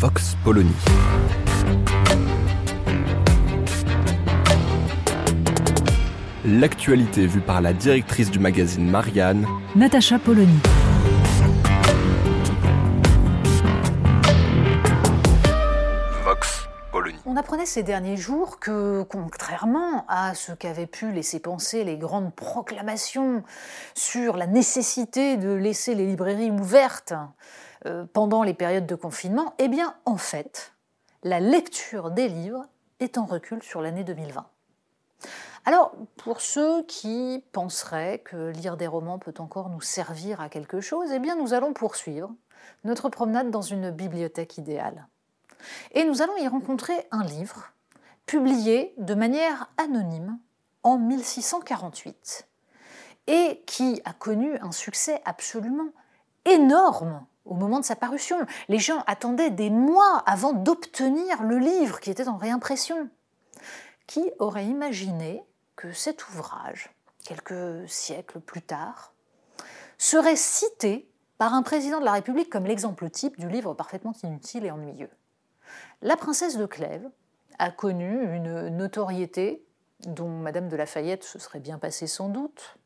Vox Polony. L'actualité vue par la directrice du magazine Marianne, Natacha Polony. Vox Polony. On apprenait ces derniers jours que, contrairement à ce qu'avaient pu laisser penser les grandes proclamations sur la nécessité de laisser les librairies ouvertes euh, pendant les périodes de confinement, eh bien, en fait, la lecture des livres est en recul sur l'année 2020. Alors, pour ceux qui penseraient que lire des romans peut encore nous servir à quelque chose, eh bien, nous allons poursuivre notre promenade dans une bibliothèque idéale. Et nous allons y rencontrer un livre publié de manière anonyme en 1648 et qui a connu un succès absolument énorme au moment de sa parution. Les gens attendaient des mois avant d'obtenir le livre qui était en réimpression. Qui aurait imaginé que cet ouvrage, quelques siècles plus tard, serait cité par un président de la République comme l'exemple type du livre parfaitement inutile et ennuyeux? La princesse de Clèves a connu une notoriété dont Madame de Lafayette se serait bien passée sans doute,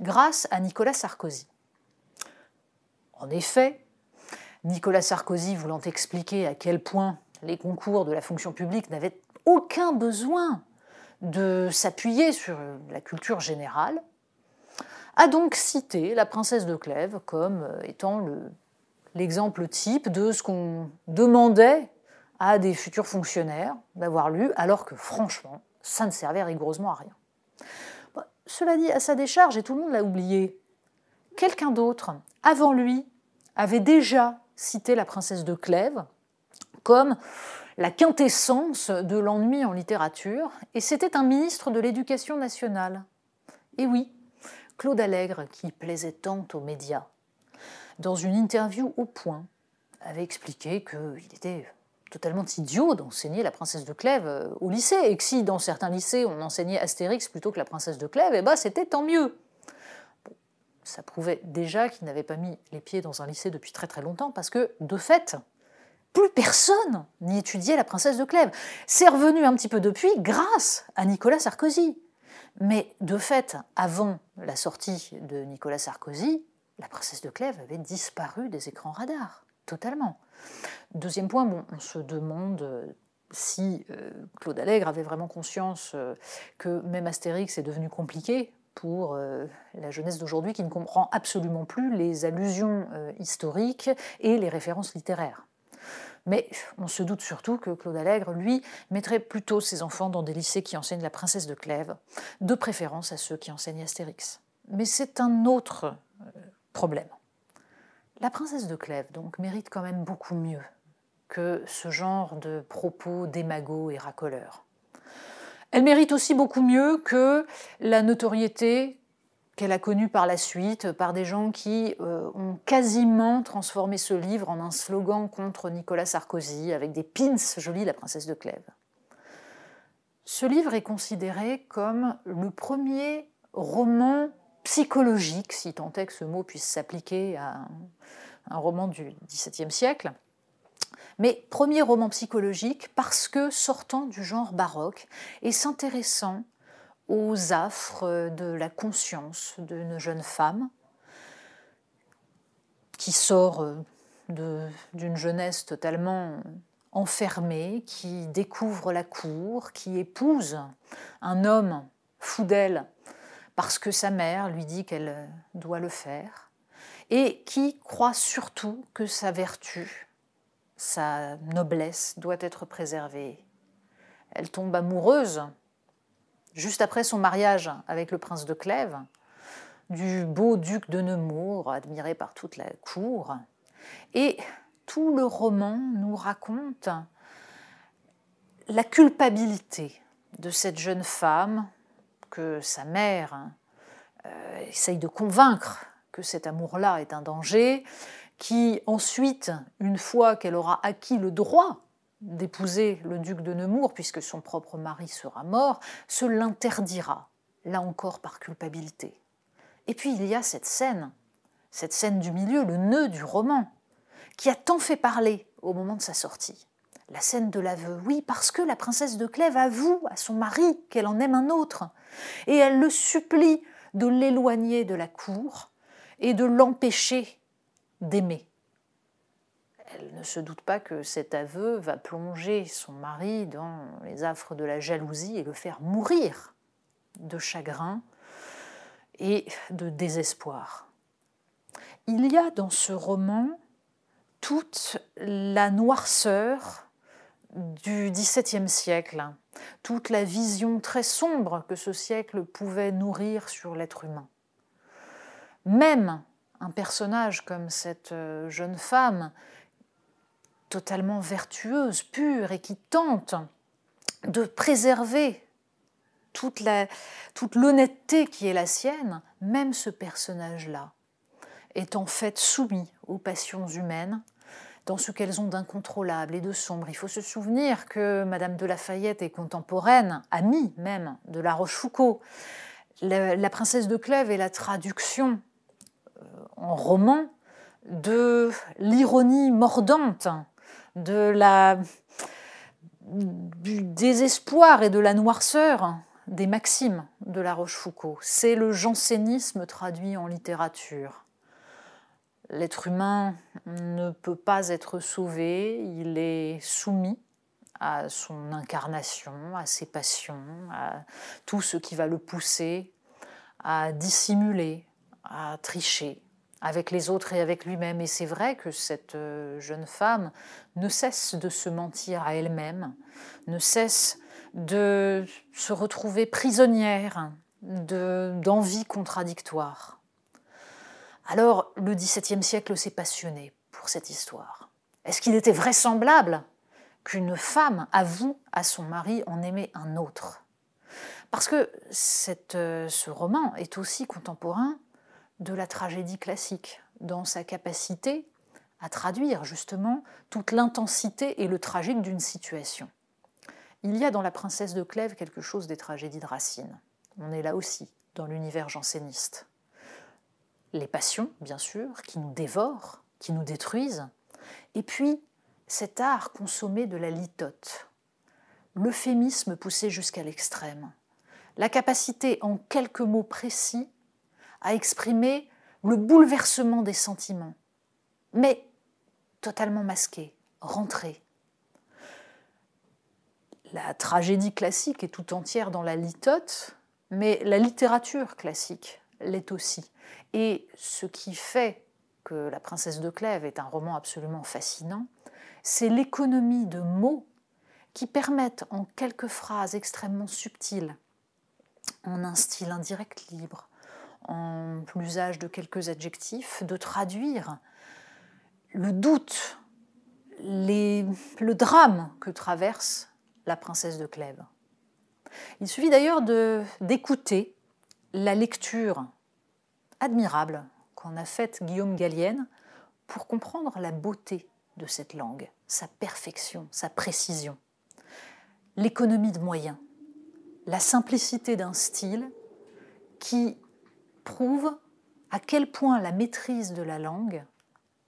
grâce à Nicolas Sarkozy. En effet, Nicolas Sarkozy voulant expliquer à quel point les concours de la fonction publique n'avaient aucun besoin de s'appuyer sur la culture générale, a donc cité la princesse de Clèves comme étant l'exemple type de ce qu'on demandait à des futurs fonctionnaires d'avoir lu, alors que franchement, ça ne servait rigoureusement à rien. Cela dit, à sa décharge, et tout le monde l'a oublié, quelqu'un d'autre, avant lui, avait déjà cité la princesse de Clèves comme la quintessence de l'ennui en littérature, et c'était un ministre de l'Éducation nationale. Et oui, Claude Allègre, qui plaisait tant aux médias, dans une interview au point, avait expliqué qu'il était totalement idiot d'enseigner la princesse de Clèves au lycée, et que si dans certains lycées on enseignait Astérix plutôt que la princesse de Clèves, eh ben c'était tant mieux. Ça prouvait déjà qu'il n'avait pas mis les pieds dans un lycée depuis très très longtemps, parce que de fait, plus personne n'y étudiait la princesse de Clèves. C'est revenu un petit peu depuis grâce à Nicolas Sarkozy. Mais de fait, avant la sortie de Nicolas Sarkozy, la princesse de Clèves avait disparu des écrans radars, totalement. Deuxième point, on se demande si euh, Claude Allègre avait vraiment conscience euh, que même Astérix est devenu compliqué pour euh, la jeunesse d'aujourd'hui qui ne comprend absolument plus les allusions euh, historiques et les références littéraires. Mais on se doute surtout que Claude Allègre, lui, mettrait plutôt ses enfants dans des lycées qui enseignent la princesse de Clèves, de préférence à ceux qui enseignent Astérix. Mais c'est un autre problème. La princesse de Clèves, donc, mérite quand même beaucoup mieux que ce genre de propos démagos et racoleurs. Elle mérite aussi beaucoup mieux que la notoriété qu'elle a connue par la suite par des gens qui euh, ont quasiment transformé ce livre en un slogan contre Nicolas Sarkozy avec des pins jolis La princesse de Clèves. Ce livre est considéré comme le premier roman psychologique, si tant est que ce mot puisse s'appliquer à un roman du XVIIe siècle, mais premier roman psychologique parce que sortant du genre baroque et s'intéressant aux affres de la conscience d'une jeune femme qui sort d'une jeunesse totalement enfermée, qui découvre la cour, qui épouse un homme fou d'elle parce que sa mère lui dit qu'elle doit le faire, et qui croit surtout que sa vertu, sa noblesse doit être préservée. Elle tombe amoureuse juste après son mariage avec le prince de Clèves du beau duc de Nemours, admiré par toute la cour. Et tout le roman nous raconte la culpabilité de cette jeune femme que sa mère euh, essaye de convaincre que cet amour-là est un danger, qui ensuite, une fois qu'elle aura acquis le droit d'épouser le duc de Nemours, puisque son propre mari sera mort, se l'interdira, là encore par culpabilité. Et puis il y a cette scène, cette scène du milieu, le nœud du roman, qui a tant fait parler au moment de sa sortie. La scène de l'aveu, oui, parce que la princesse de Clèves avoue à son mari qu'elle en aime un autre, et elle le supplie de l'éloigner de la cour et de l'empêcher d'aimer. Elle ne se doute pas que cet aveu va plonger son mari dans les affres de la jalousie et le faire mourir de chagrin et de désespoir. Il y a dans ce roman toute la noirceur du XVIIe siècle, toute la vision très sombre que ce siècle pouvait nourrir sur l'être humain. Même un personnage comme cette euh, jeune femme, totalement vertueuse, pure, et qui tente de préserver toute l'honnêteté qui est la sienne, même ce personnage-là est en fait soumis aux passions humaines, dans ce qu'elles ont d'incontrôlable et de sombre. Il faut se souvenir que Madame de Lafayette est contemporaine, amie même de La Rochefoucauld. La, princesse de Clèves est la traduction en roman de l'ironie mordante, de la, du désespoir et de la noirceur des maximes de La Rochefoucauld. C'est le jansénisme traduit en littérature. L'être humain ne peut pas être sauvé, il est soumis à son incarnation, à ses passions, à tout ce qui va le pousser à dissimuler, à tricher avec les autres et avec lui-même. Et c'est vrai que cette euh, jeune femme ne cesse de se mentir à elle-même, ne cesse de se retrouver prisonnière d'envies contradictoires. Alors le XVIIe siècle s'est passionné pour cette histoire. Est-ce qu'il était vraisemblable qu'une femme avoue à son mari en aimer un autre? Parce que euh, ce roman est aussi contemporain de la tragédie classique, dans sa capacité à traduire justement toute l'intensité et le tragique d'une situation. Il y a dans La princesse de Clèves quelque chose des tragédies de Racine. On est là aussi, dans l'univers janséniste les passions, bien sûr, qui nous dévorent, qui nous détruisent, et puis cet art consommé de la litote, l'euphémisme poussé jusqu'à l'extrême, la capacité en quelques mots précis à exprimer le bouleversement des sentiments, mais totalement masqué, rentré. La tragédie classique est tout entière dans la litote, mais la littérature classique l'est aussi. Et ce qui fait que La princesse de Clèves est un roman absolument fascinant, c'est l'économie de mots qui permettent en quelques phrases extrêmement subtiles, en un style indirect libre, en l'usage de quelques adjectifs, de traduire le doute, le drame que traverse la princesse de Clèves. Il suffit d'ailleurs d'écouter la lecture admirable qu'en a faite Guillaume Gallienne pour comprendre la beauté de cette langue, sa perfection, sa précision, l'économie de moyens, la simplicité d'un style qui prouve à quel point la maîtrise de la langue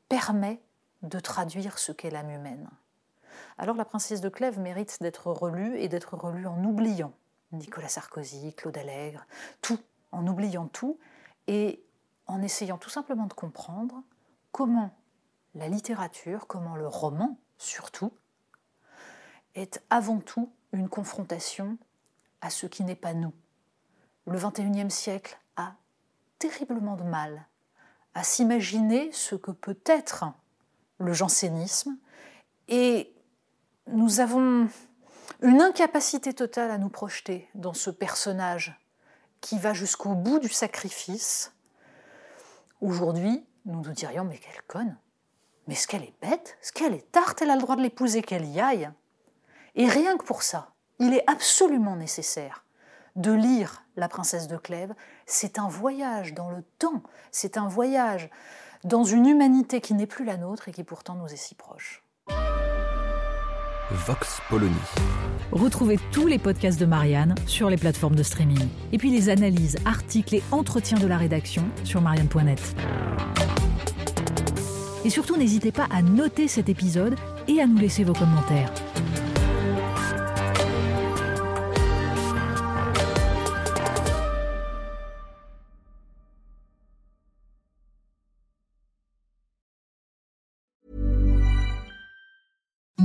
permet de traduire ce qu'est l'âme humaine. Alors la princesse de Clèves mérite d'être relue et d'être relue en oubliant Nicolas Sarkozy, Claude Allègre, tout, en oubliant tout, et en essayant tout simplement de comprendre comment la littérature, comment le roman surtout, est avant tout une confrontation à ce qui n'est pas nous. Le XXIe siècle a terriblement de mal à s'imaginer ce que peut être le jansénisme. Et nous avons une incapacité totale à nous projeter dans ce personnage qui va jusqu'au bout du sacrifice. Aujourd'hui, nous nous dirions mais quelle conne. Mais ce qu'elle est bête, ce qu'elle est tarte, elle a le droit de l'épouser, qu'elle y aille. Et rien que pour ça, il est absolument nécessaire de lire La princesse de Clèves. C'est un voyage dans le temps, c'est un voyage dans une humanité qui n'est plus la nôtre et qui pourtant nous est si proche. Vox Polony. Retrouvez tous les podcasts de Marianne sur les plateformes de streaming. Et puis les analyses, articles et entretiens de la rédaction sur marianne.net. Et surtout, n'hésitez pas à noter cet épisode et à nous laisser vos commentaires.